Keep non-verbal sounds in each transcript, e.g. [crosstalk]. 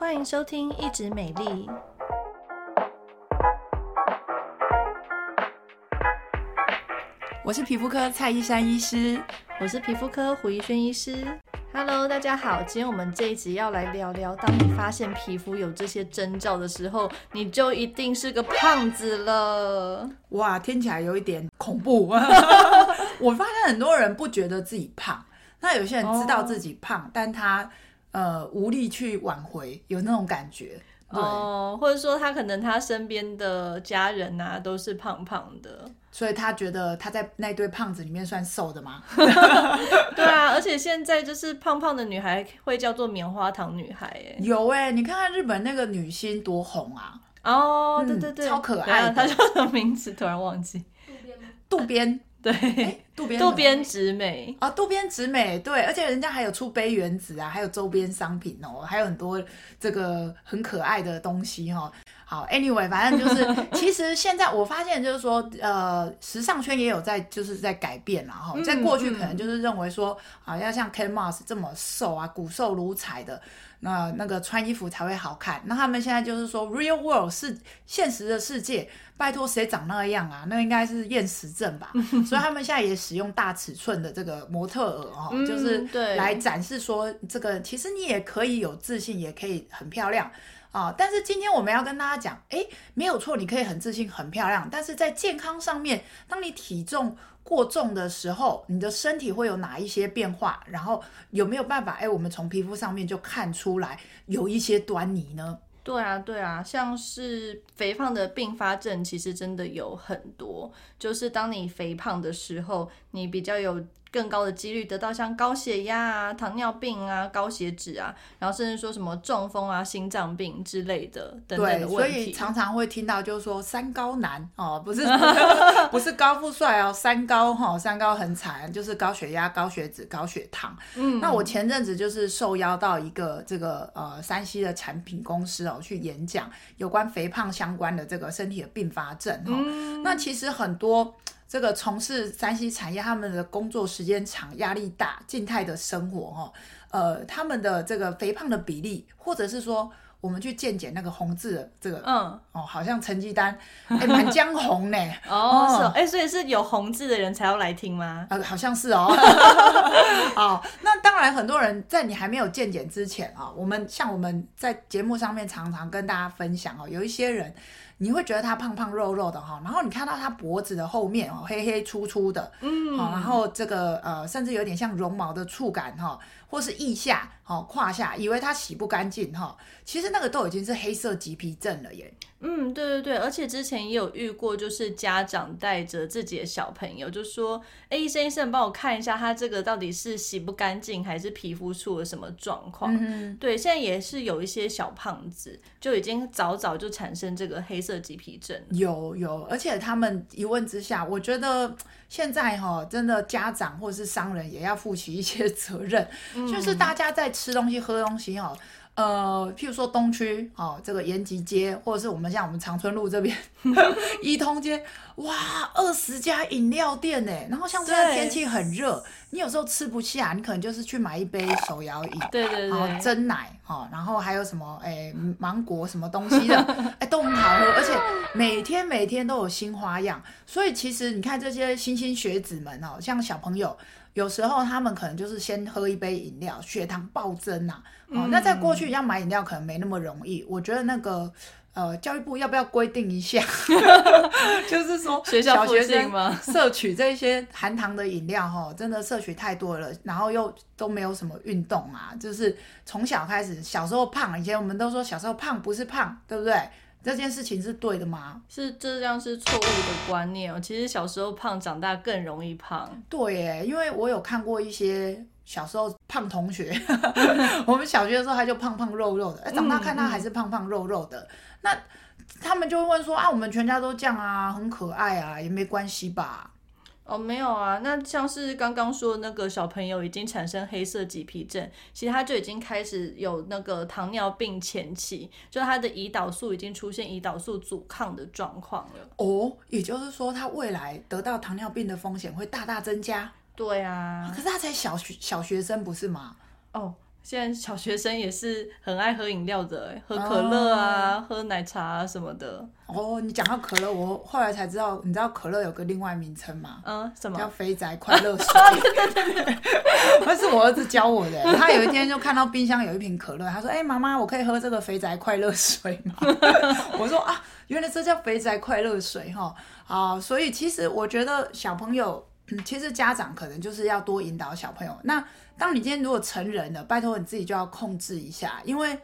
欢迎收听《一直美丽》，我是皮肤科蔡依珊医师，我是皮肤科胡怡轩医师。Hello，大家好，今天我们这一集要来聊聊，当你发现皮肤有这些征兆的时候，你就一定是个胖子了。哇，听起来有一点恐怖。[laughs] 我发现很多人不觉得自己胖，那有些人知道自己胖，哦、但他呃无力去挽回，有那种感觉。哦，或者说他可能他身边的家人啊都是胖胖的，所以他觉得他在那堆胖子里面算瘦的吗？[laughs] 对啊，而且现在就是胖胖的女孩会叫做棉花糖女孩，哎，有哎、欸，你看看日本那个女星多红啊！哦，嗯、对对对，超可爱的，她叫什么名字？突然忘记。渡边。渡边。对，渡边渡边直美啊，渡边直美，对，而且人家还有出杯原子啊，还有周边商品哦，还有很多这个很可爱的东西哈、哦。好，anyway，反正就是，[laughs] 其实现在我发现就是说，呃，时尚圈也有在就是在改变了哈。在过去可能就是认为说，啊，要像 Kate Moss 这么瘦啊，骨瘦如柴的。那那个穿衣服才会好看。那他们现在就是说，real world 是现实的世界，拜托谁长那样啊？那应该是厌食症吧。[laughs] 所以他们现在也使用大尺寸的这个模特儿哦，嗯、就是来展示说，这个其实你也可以有自信，也可以很漂亮啊、哦。但是今天我们要跟大家讲，诶，没有错，你可以很自信、很漂亮。但是在健康上面，当你体重过重的时候，你的身体会有哪一些变化？然后有没有办法？哎，我们从皮肤上面就看出来有一些端倪呢？对啊，对啊，像是肥胖的并发症，其实真的有很多。就是当你肥胖的时候，你比较有。更高的几率得到像高血压啊、糖尿病啊、高血脂啊，然后甚至说什么中风啊、心脏病之类的等等的问题。所以常常会听到就是说三高男哦，不是 [laughs] 不是高富帅哦，三高哈、哦，三高很惨，就是高血压、高血脂、高血糖。嗯，那我前阵子就是受邀到一个这个呃山西的产品公司哦去演讲，有关肥胖相关的这个身体的并发症哈、哦。嗯、那其实很多。这个从事山西产业，他们的工作时间长，压力大，静态的生活哈，呃，他们的这个肥胖的比例，或者是说，我们去健检那个红字的这个，嗯，哦，好像成绩单，哎，满江红呢，[laughs] 哦，是哦，哎，所以是有红字的人才要来听吗？呃，好像是哦。[laughs] 好，那当然，很多人在你还没有健检之前啊，我们像我们在节目上面常常跟大家分享哦，有一些人。你会觉得他胖胖肉肉的哈，然后你看到他脖子的后面哦，黑黑粗粗的，嗯，好，然后这个呃，甚至有点像绒毛的触感哈，或是腋下、哦胯下，以为他洗不干净哈，其实那个都已经是黑色棘皮症了耶。嗯，对对对，而且之前也有遇过，就是家长带着自己的小朋友，就说：“哎，医生医生，帮我看一下，他这个到底是洗不干净，还是皮肤出了什么状况？”嗯，对，现在也是有一些小胖子就已经早早就产生这个黑色棘皮症。有有，而且他们一问之下，我觉得现在哈，真的家长或是商人也要负起一些责任，嗯、就是大家在吃东西、喝东西哈。呃，譬如说东区哦，这个延吉街，或者是我们像我们长春路这边 [laughs] 一通街，哇，二十家饮料店呢。然后像现在天气很热，你有时候吃不下，你可能就是去买一杯手摇饮，对对对，珍奶哈，然后还有什么哎芒果什么东西的，哎都很好喝，而且每天每天都有新花样。所以其实你看这些新兴学子们哦，像小朋友。有时候他们可能就是先喝一杯饮料，血糖暴增呐、啊。哦，那在过去要买饮料可能没那么容易。我觉得那个呃，教育部要不要规定一下，[laughs] 就是说学校学生 [laughs] 摄取这些含糖的饮料哈，真的摄取太多了，然后又都没有什么运动啊，就是从小开始，小时候胖，以前我们都说小时候胖不是胖，对不对？这件事情是对的吗？是这样是错误的观念哦。其实小时候胖，长大更容易胖。对耶，因为我有看过一些小时候胖同学，[laughs] 我们小学的时候他就胖胖肉肉的，长大看他还是胖胖肉肉的。嗯嗯。那他们就会问说啊，我们全家都这样啊，很可爱啊，也没关系吧？哦，没有啊，那像是刚刚说的那个小朋友已经产生黑色棘皮症，其实他就已经开始有那个糖尿病前期，就他的胰岛素已经出现胰岛素阻抗的状况了。哦，也就是说他未来得到糖尿病的风险会大大增加。对啊，可是他才小学小学生不是吗？哦。现在小学生也是很爱喝饮料的，喝可乐啊，哦、喝奶茶啊什么的。哦，你讲到可乐，我后来才知道，你知道可乐有个另外名称吗？嗯，什么？叫肥宅快乐水。[laughs] 对对对对，那是我儿子教我的。他有一天就看到冰箱有一瓶可乐，他说：“哎、欸，妈妈，我可以喝这个肥宅快乐水吗？” [laughs] 我说：“啊，原来这叫肥宅快乐水哈。”啊，所以其实我觉得小朋友，嗯，其实家长可能就是要多引导小朋友。那当你今天如果成人了，拜托你自己就要控制一下，因为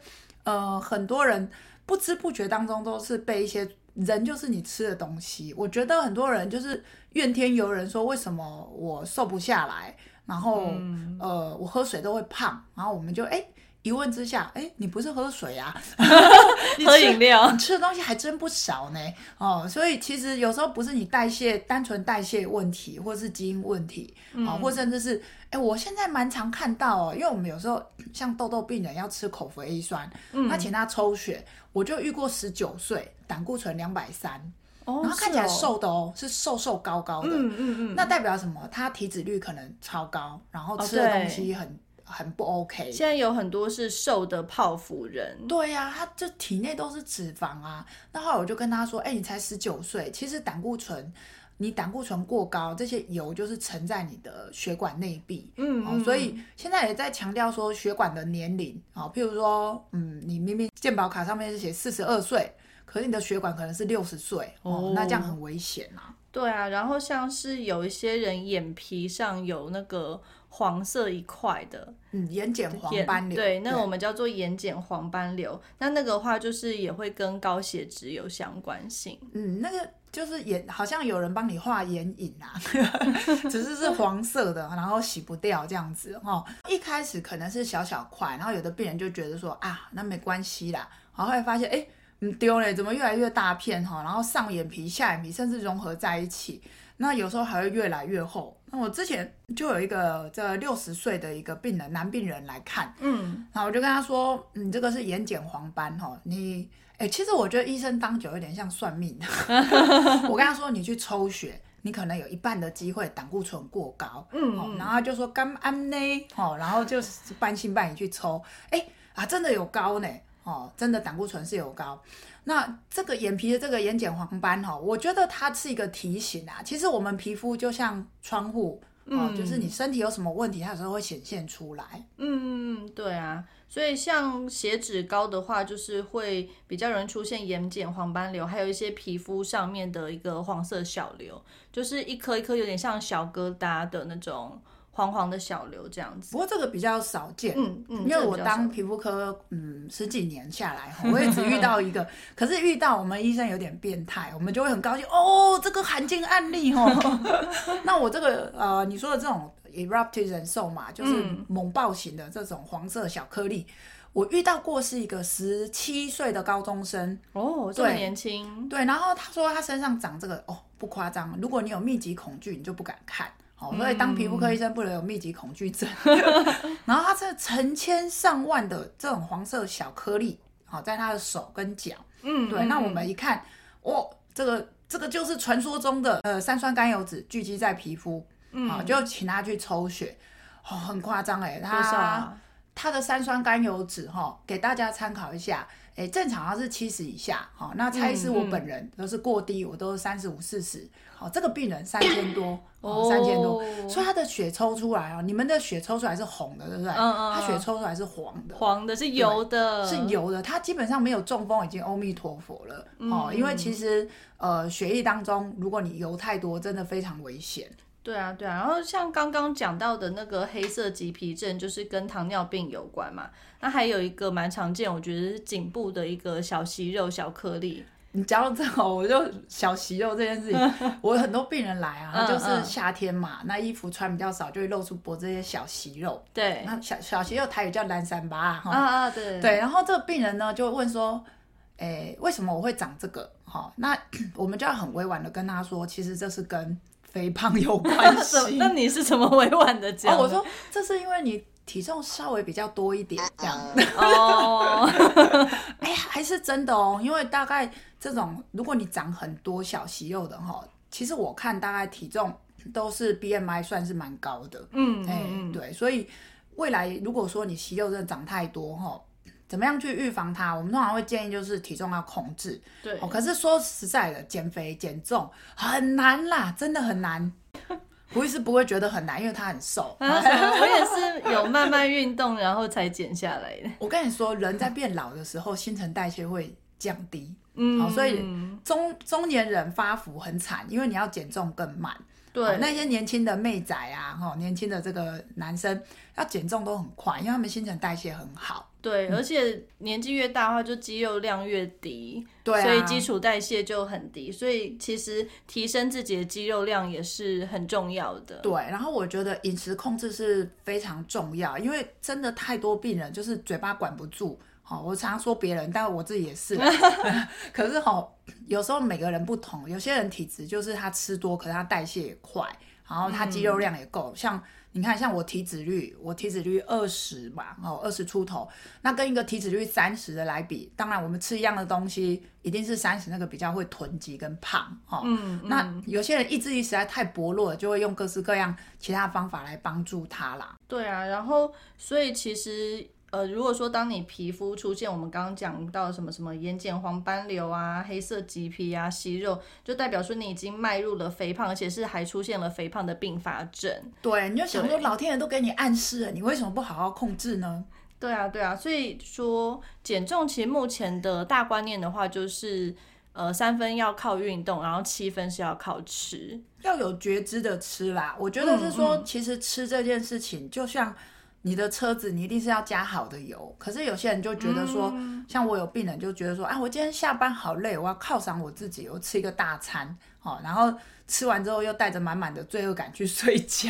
呃，很多人不知不觉当中都是被一些人，就是你吃的东西。我觉得很多人就是怨天尤人，说为什么我瘦不下来，然后、嗯、呃，我喝水都会胖，然后我们就哎。诶一问之下，哎，你不是喝水啊？[laughs] 喝饮料，你吃的东西还真不少呢。哦，所以其实有时候不是你代谢单纯代谢问题，或是基因问题，啊、哦，或甚至是，哎，我现在蛮常看到哦，因为我们有时候像痘痘病人要吃口服 A 酸，嗯，那请他抽血，我就遇过十九岁，胆固醇两百三，然后看起来瘦的哦，是瘦瘦高高的，嗯嗯嗯，那代表什么？他体脂率可能超高，然后吃的东西很。哦很不 OK。现在有很多是瘦的泡芙人。对呀、啊，他这体内都是脂肪啊。那后来我就跟他说：“哎、欸，你才十九岁，其实胆固醇，你胆固醇过高，这些油就是沉在你的血管内壁。嗯，嗯，所以现在也在强调说血管的年龄啊，譬如说，嗯，你明明健保卡上面是写四十二岁，可是你的血管可能是六十岁哦，那这样很危险啊。对啊，然后像是有一些人眼皮上有那个。黄色一块的，嗯，眼睑黄斑瘤，对，那个我们叫做眼睑黄斑瘤。那那个的话，就是也会跟高血脂有相关性。嗯，那个就是眼，好像有人帮你画眼影啊，[laughs] 只是是黄色的，然后洗不掉这样子哈。一开始可能是小小块，然后有的病人就觉得说啊，那没关系啦，然后后来发现哎，你丢嘞，怎么越来越大片哈？然后上眼皮、下眼皮，甚至融合在一起。那有时候还会越来越厚。那我之前就有一个这六十岁的一个病人，男病人来看，嗯，然后我就跟他说，你这个是眼睑黄斑哈，你，哎，其实我觉得医生当久有点像算命。[laughs] 我跟他说，你去抽血，你可能有一半的机会胆固醇过高，嗯，然后他就说干安呢，哦，然后就是半信半疑去抽，哎，啊，真的有高呢，哦，真的胆固醇是有高。那这个眼皮的这个眼睑黄斑哈，我觉得它是一个提醒啊。其实我们皮肤就像窗户，嗯，就是你身体有什么问题，它有时候会显现出来。嗯嗯，对啊。所以像血脂高的话，就是会比较容易出现眼睑黄斑瘤，还有一些皮肤上面的一个黄色小瘤，就是一颗一颗有点像小疙瘩的那种。黄黄的小瘤这样子，不过这个比较少见，嗯嗯，因为我当皮肤科，嗯，十几年下来，[laughs] 我也只遇到一个，可是遇到我们医生有点变态，我们就会很高兴哦，这个罕见案例哦，[laughs] [laughs] 那我这个呃，你说的这种 eruptive 人寿嘛，就是猛暴型的这种黄色小颗粒，我遇到过是一个十七岁的高中生。哦，这么年轻，对，然后他说他身上长这个哦，不夸张，如果你有密集恐惧，你就不敢看。哦，所以当皮肤科医生不能有密集恐惧症。嗯、[laughs] 然后他这成千上万的这种黄色小颗粒，好，在他的手跟脚，嗯，对。那我们一看，哦，这个这个就是传说中的呃三酸甘油脂聚集在皮肤，嗯，好，就请他去抽血，哦，很夸张哎，他、啊、他的三酸甘油脂哈，给大家参考一下。哎，正常它是七十以下，好，那蔡医师我本人都是过低，我都是三十五、四十，好，这个病人三千多，哦，三千多，所以他的血抽出来啊，你们的血抽出来是红的，对不对？嗯嗯，他血抽出来是黄的，黄的是油的，是油的，他基本上没有中风，已经阿弥陀佛了，哦、嗯，因为其实呃，血液当中如果你油太多，真的非常危险。对啊，对啊，然后像刚刚讲到的那个黑色棘皮症，就是跟糖尿病有关嘛。那还有一个蛮常见，我觉得是颈部的一个小息肉、小颗粒。你讲到这个，我就小息肉这件事情，[laughs] 我有很多病人来啊，就是夏天嘛，那衣服穿比较少，就会露出脖子这些小息肉。对，那小小息肉台语叫蓝三八哈。啊啊，对对。然后这个病人呢，就问说，诶，为什么我会长这个？哈，那 [clears throat] 我们就要很委婉的跟他说，其实这是跟肥胖有关系？[laughs] 那你是怎么委婉的讲？哦，我说这是因为你体重稍微比较多一点，这样。哦，[laughs] 哎呀，还是真的哦，因为大概这种，如果你长很多小息肉的哈，其实我看大概体重都是 BMI 算是蛮高的。嗯，哎，对，所以未来如果说你息肉真的长太多哈，怎么样去预防它？我们通常会建议就是体重要控制。对。哦，可是说实在的，减肥减重很难啦，真的很难。[laughs] 胡医师不会觉得很难，因为他很瘦。啊、[laughs] 我也是有慢慢运动，然后才减下来的。[laughs] 我跟你说，人在变老的时候，新陈代谢会降低。嗯。好，所以中中年人发福很惨，因为你要减重更慢。对。那些年轻的妹仔啊，哈，年轻的这个男生要减重都很快，因为他们新陈代谢很好。对，而且年纪越大的话，就肌肉量越低，对、啊，所以基础代谢就很低。所以其实提升自己的肌肉量也是很重要的。对，然后我觉得饮食控制是非常重要，因为真的太多病人就是嘴巴管不住。好，我常常说别人，但我自己也是。[laughs] 可是哈，有时候每个人不同，有些人体质就是他吃多，可是他代谢也快，然后他肌肉量也够，嗯、像。你看，像我体脂率，我体脂率二十嘛，哦，二十出头，那跟一个体脂率三十的来比，当然我们吃一样的东西，一定是三十那个比较会囤积跟胖，哦，嗯，嗯，那有些人意志力实在太薄弱了，就会用各式各样其他方法来帮助他啦。对啊，然后所以其实。呃，如果说当你皮肤出现我们刚刚讲到什么什么眼睑黄斑瘤啊、黑色棘皮啊、息肉，就代表说你已经迈入了肥胖，而且是还出现了肥胖的并发症。对，你就想说老天爷都给你暗示了，你为什么不好好控制呢？对啊，对啊，所以说减重其实目前的大观念的话，就是呃三分要靠运动，然后七分是要靠吃，要有觉知的吃啦。我觉得是说，嗯嗯，其实吃这件事情就像。你的车子，你一定是要加好的油。可是有些人就觉得说，嗯、像我有病人就觉得说，啊，我今天下班好累，我要犒赏我自己，我吃一个大餐，哦，然后吃完之后又带着满满的罪恶感去睡觉。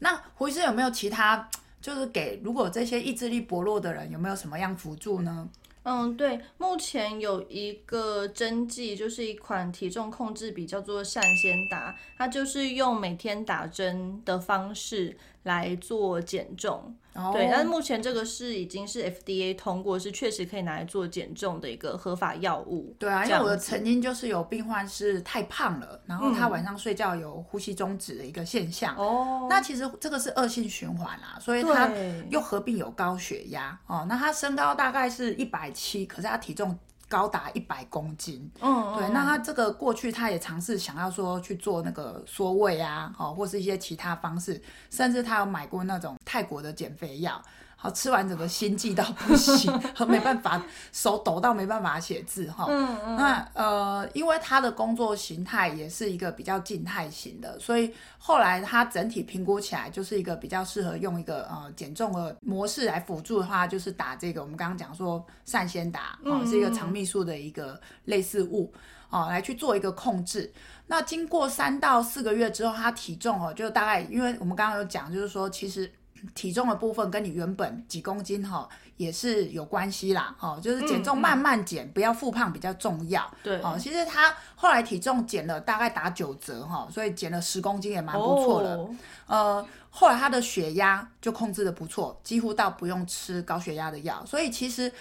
那胡医生有没有其他，就是给如果这些意志力薄弱的人，有没有什么样辅助呢？嗯，对，目前有一个针剂，就是一款体重控制笔，叫做善先达，它就是用每天打针的方式。来做减重，oh. 对，但是目前这个是已经是 FDA 通过，是确实可以拿来做减重的一个合法药物。对啊，因为我曾经就是有病患是太胖了，然后他晚上睡觉有呼吸中止的一个现象。哦、嗯，那其实这个是恶性循环啊，所以他又合并有高血压哦。那他身高大概是一百七，可是他体重。高达一百公斤，嗯，对，那他这个过去他也尝试想要说去做那个缩胃啊，哦，或是一些其他方式，甚至他有买过那种泰国的减肥药。好，吃完整个心悸到不行，[laughs] 没办法，手抖到没办法写字哈。嗯嗯。那呃，因为他的工作形态也是一个比较静态型的，所以后来他整体评估起来就是一个比较适合用一个呃减重的模式来辅助的话，就是打这个我们刚刚讲说善先达哦，是一个肠泌素的一个类似物哦，来去做一个控制。那经过三到四个月之后，他体重哦就大概，因为我们刚刚有讲，就是说其实。体重的部分跟你原本几公斤哈也是有关系啦，哈，就是减重慢慢减，不要复胖比较重要。对，哦，其实他后来体重减了大概打九折哈，所以减了十公斤也蛮不错的。哦、呃，后来他的血压就控制的不错，几乎到不用吃高血压的药，所以其实。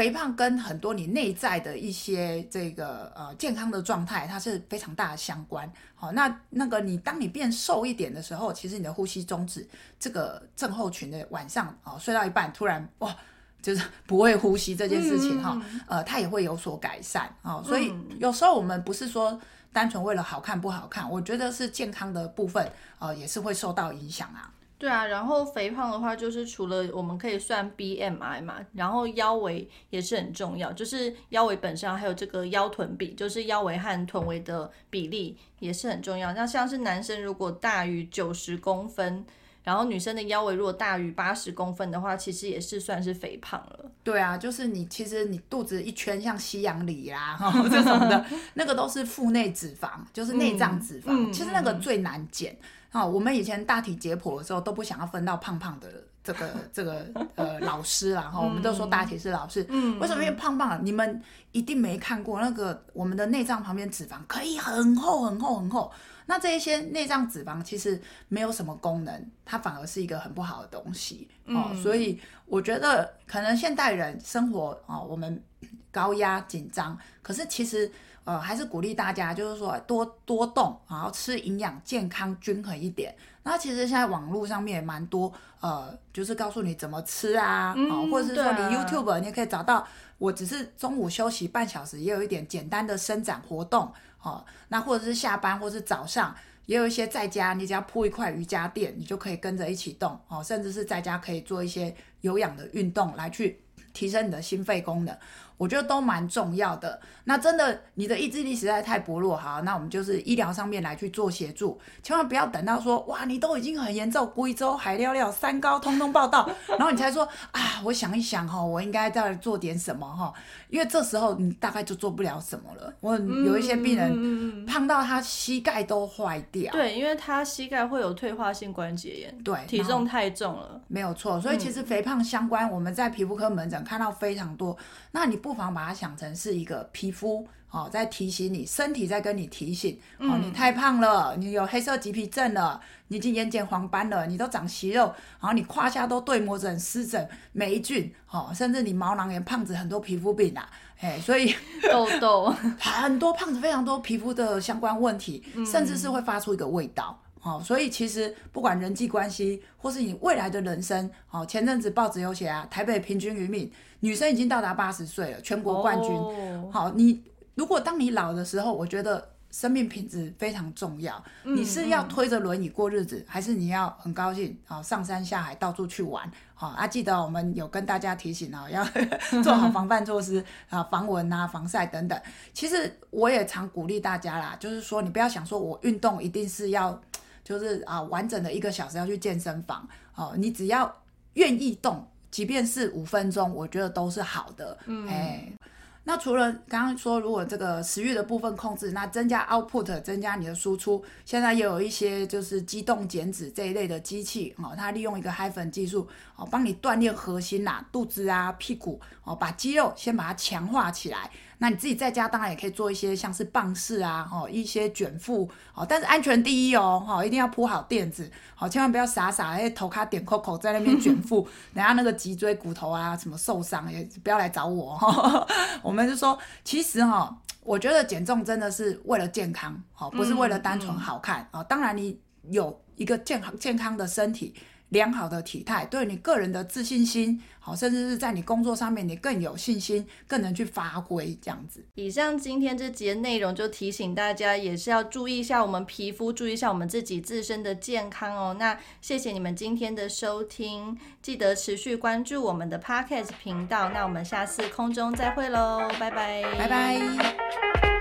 肥胖跟很多你内在的一些这个呃健康的状态，它是非常大的相关。好，那那个你当你变瘦一点的时候，其实你的呼吸终止这个症候群的晚上哦，睡到一半突然哇，就是 [laughs] 不会呼吸这件事情哈，嗯、呃，它也会有所改善啊。所以有时候我们不是说单纯为了好看不好看，我觉得是健康的部分呃也是会受到影响啊。对啊，然后肥胖的话，就是除了我们可以算 BMI 嘛，然后腰围也是很重要，就是腰围本身还有这个腰臀比，就是腰围和臀围的比例也是很重要。那像是男生如果大于九十公分，然后女生的腰围如果大于八十公分的话，其实也是算是肥胖了。对啊，就是你其实你肚子一圈像西洋梨啦，哈，这种的，[laughs] 那个都是腹内脂肪，就是内脏脂肪，嗯、其实那个最难减。好，我们以前大体解剖的时候都不想要分到胖胖的这个这个呃老师啦，哈，我们都说大体是老师，嗯，为什么？因为胖胖，你们一定没看过那个我们的内脏旁边脂肪可以很厚很厚很厚，那这一些内脏脂肪其实没有什么功能，它反而是一个很不好的东西哦。嗯、所以我觉得可能现代人生活哦，我们高压紧张，可是其实呃还是鼓励大家就是说多多动，然后吃营养、健康、均衡一点。那其实现在网络上面也蛮多呃，就是告诉你怎么吃啊，嗯、哦，或者是说你 YouTube 你也可以找到。我只是中午休息半小时，也有一点简单的伸展活动，哦，那或者是下班，或者是早上，也有一些在家，你只要铺一块瑜伽垫，你就可以跟着一起动，哦，甚至是在家可以做一些有氧的运动来去提升你的心肺功能。我觉得都蛮重要的。那真的，你的意志力实在太薄弱，好，那我们就是医疗上面来去做协助，千万不要等到说，哇，你都已经很严重，贵州海尿尿三高通通报道，然后你才说啊，我想一想哈，我应该再做点什么哈，因为这时候你大概就做不了什么了。我有一些病人胖到他膝盖都坏掉，对，因为他膝盖会有退化性关节炎，对，体重太重了，没有错。所以其实肥胖相关，我们在皮肤科门诊看到非常多。那你不妨把它想成是一个皮肤哦，在提醒你，身体在跟你提醒哦，你太胖了，你有黑色棘皮症了，你已经眼睑黄斑了，你都长息肉，然后你胯下都对膜疹、湿疹、霉菌，哦，甚至你毛囊炎、胖子很多皮肤病啊，哎，所以 [laughs] 痘痘 [laughs] 很多胖子非常多皮肤的相关问题，甚至是会发出一个味道。哦，所以其实不管人际关系，或是你未来的人生，哦，前阵子报纸有写啊，台北平均余命女生已经到达八十岁了，全国冠军。Oh. 好，你如果当你老的时候，我觉得生命品质非常重要。嗯、你是要推着轮椅过日子，嗯、还是你要很高兴啊，上山下海到处去玩？好啊，记得我们有跟大家提醒啊，要 [laughs] 做好防范措施啊，防蚊啊，防晒等等。其实我也常鼓励大家啦，就是说你不要想说我运动一定是要。就是啊，完整的一个小时要去健身房哦，你只要愿意动，即便是五分钟，我觉得都是好的。嗯，哎，那除了刚刚说，如果这个食欲的部分控制，那增加 output，增加你的输出，现在也有一些就是机动减脂这一类的机器哦，它利用一个 hyphen 技术哦，帮你锻炼核心啦、啊、肚子啊、屁股哦，把肌肉先把它强化起来。那你自己在家当然也可以做一些像是棒式啊，哦，一些卷腹，哦，但是安全第一哦，哈，一定要铺好垫子，好，千万不要傻傻哎头卡点扣扣在那边卷腹，[laughs] 等下那个脊椎骨头啊什么受伤也不要来找我哈。[laughs] 我们就说，其实哈，我觉得减重真的是为了健康，好，不是为了单纯好看啊。当然你有一个健康健康的身体。良好的体态对你个人的自信心，好，甚至是在你工作上面，你更有信心，更能去发挥这样子。以上今天这节内容就提醒大家，也是要注意一下我们皮肤，注意一下我们自己自身的健康哦。那谢谢你们今天的收听，记得持续关注我们的 Podcast 频道。那我们下次空中再会喽，拜拜，拜拜。